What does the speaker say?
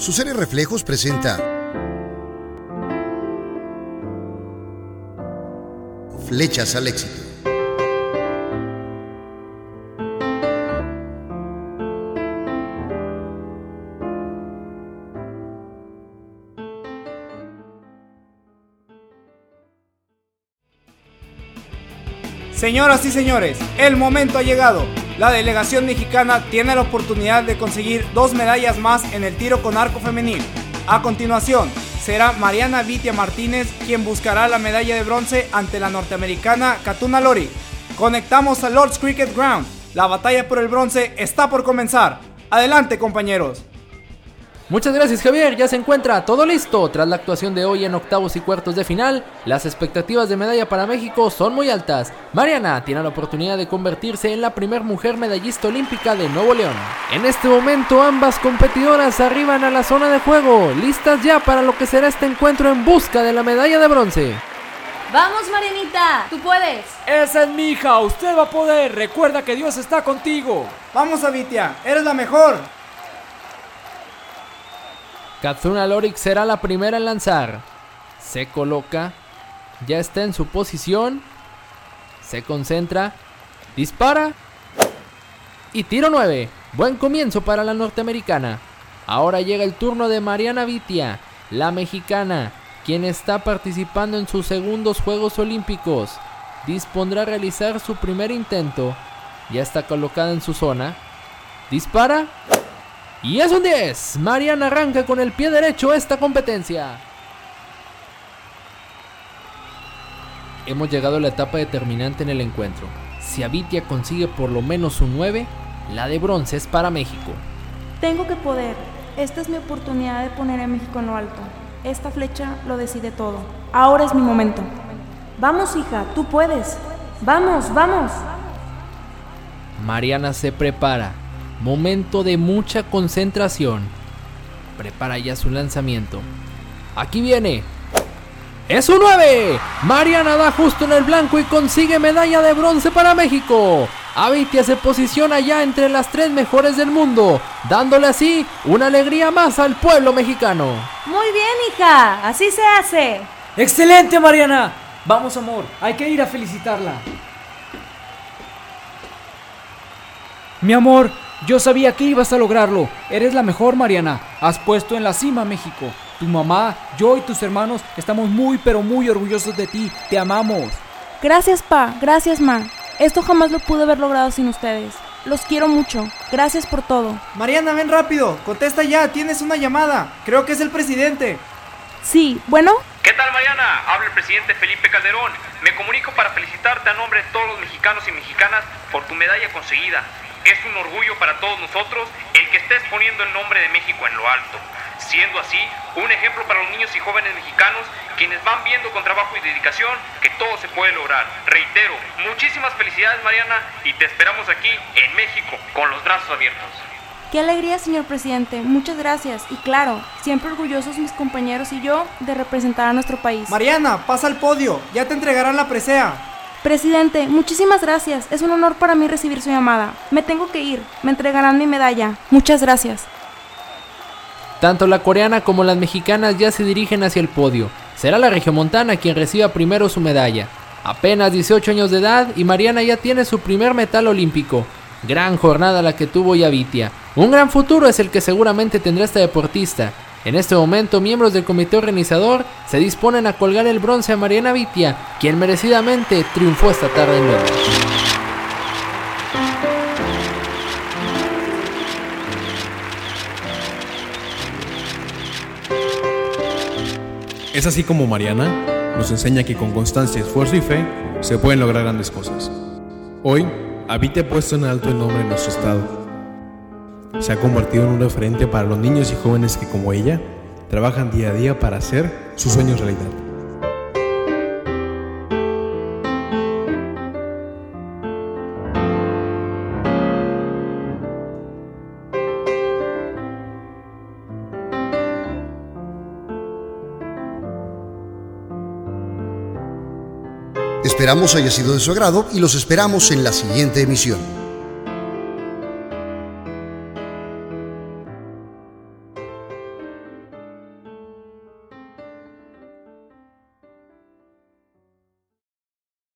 Su serie Reflejos presenta Flechas al éxito. Señoras y señores, el momento ha llegado. La delegación mexicana tiene la oportunidad de conseguir dos medallas más en el tiro con arco femenil. A continuación, será Mariana Vitia Martínez quien buscará la medalla de bronce ante la norteamericana Katuna Lori. Conectamos a Lord's Cricket Ground. La batalla por el bronce está por comenzar. Adelante compañeros. Muchas gracias Javier, ya se encuentra todo listo. Tras la actuación de hoy en octavos y cuartos de final, las expectativas de medalla para México son muy altas. Mariana tiene la oportunidad de convertirse en la primera mujer medallista olímpica de Nuevo León. En este momento ambas competidoras arriban a la zona de juego, listas ya para lo que será este encuentro en busca de la medalla de bronce. Vamos Marianita, tú puedes. Esa es mi hija, usted va a poder. Recuerda que Dios está contigo. Vamos Avitia, eres la mejor. Katsuna Lorik será la primera en lanzar. Se coloca. Ya está en su posición. Se concentra. Dispara. Y tiro 9. Buen comienzo para la norteamericana. Ahora llega el turno de Mariana Vitia, la mexicana, quien está participando en sus segundos Juegos Olímpicos. Dispondrá a realizar su primer intento. Ya está colocada en su zona. Dispara. Y es un 10. Mariana arranca con el pie derecho esta competencia. Hemos llegado a la etapa determinante en el encuentro. Si Avitia consigue por lo menos un 9, la de bronce es para México. Tengo que poder. Esta es mi oportunidad de poner a México en lo alto. Esta flecha lo decide todo. Ahora es mi momento. Vamos, hija, tú puedes. Vamos, vamos. Mariana se prepara. Momento de mucha concentración. Prepara ya su lanzamiento. Aquí viene. ¡Es un 9! Mariana da justo en el blanco y consigue medalla de bronce para México. Avitia se posiciona ya entre las tres mejores del mundo, dándole así una alegría más al pueblo mexicano. Muy bien, hija, así se hace. ¡Excelente, Mariana! Vamos, amor, hay que ir a felicitarla. Mi amor, yo sabía que ibas a lograrlo. Eres la mejor, Mariana. Has puesto en la cima México. Tu mamá, yo y tus hermanos estamos muy pero muy orgullosos de ti. Te amamos. Gracias, pa. Gracias, ma. Esto jamás lo pude haber logrado sin ustedes. Los quiero mucho. Gracias por todo. Mariana, ven rápido. Contesta ya. Tienes una llamada. Creo que es el presidente. Sí, bueno. ¿Qué tal, Mariana? Habla el presidente Felipe Calderón. Me comunico para felicitarte a nombre de todos los mexicanos y mexicanas por tu medalla conseguida. Es un orgullo para todos nosotros el que estés poniendo el nombre de México en lo alto, siendo así un ejemplo para los niños y jóvenes mexicanos quienes van viendo con trabajo y dedicación que todo se puede lograr. Reitero, muchísimas felicidades Mariana y te esperamos aquí en México con los brazos abiertos. Qué alegría, señor presidente. Muchas gracias. Y claro, siempre orgullosos mis compañeros y yo de representar a nuestro país. Mariana, pasa al podio. Ya te entregarán la presea. Presidente, muchísimas gracias. Es un honor para mí recibir su llamada. Me tengo que ir. Me entregarán mi medalla. Muchas gracias. Tanto la coreana como las mexicanas ya se dirigen hacia el podio. Será la regiomontana quien reciba primero su medalla. Apenas 18 años de edad y Mariana ya tiene su primer metal olímpico. Gran jornada la que tuvo Yavitia. Un gran futuro es el que seguramente tendrá esta deportista. En este momento, miembros del comité organizador se disponen a colgar el bronce a Mariana Vitia, quien merecidamente triunfó esta tarde en Londres. Es así como Mariana nos enseña que con constancia, esfuerzo y fe se pueden lograr grandes cosas. Hoy, Avite ha puesto en alto el nombre de nuestro estado se ha convertido en un referente para los niños y jóvenes que como ella trabajan día a día para hacer sus sueños realidad. Esperamos haya sido de su agrado y los esperamos en la siguiente emisión.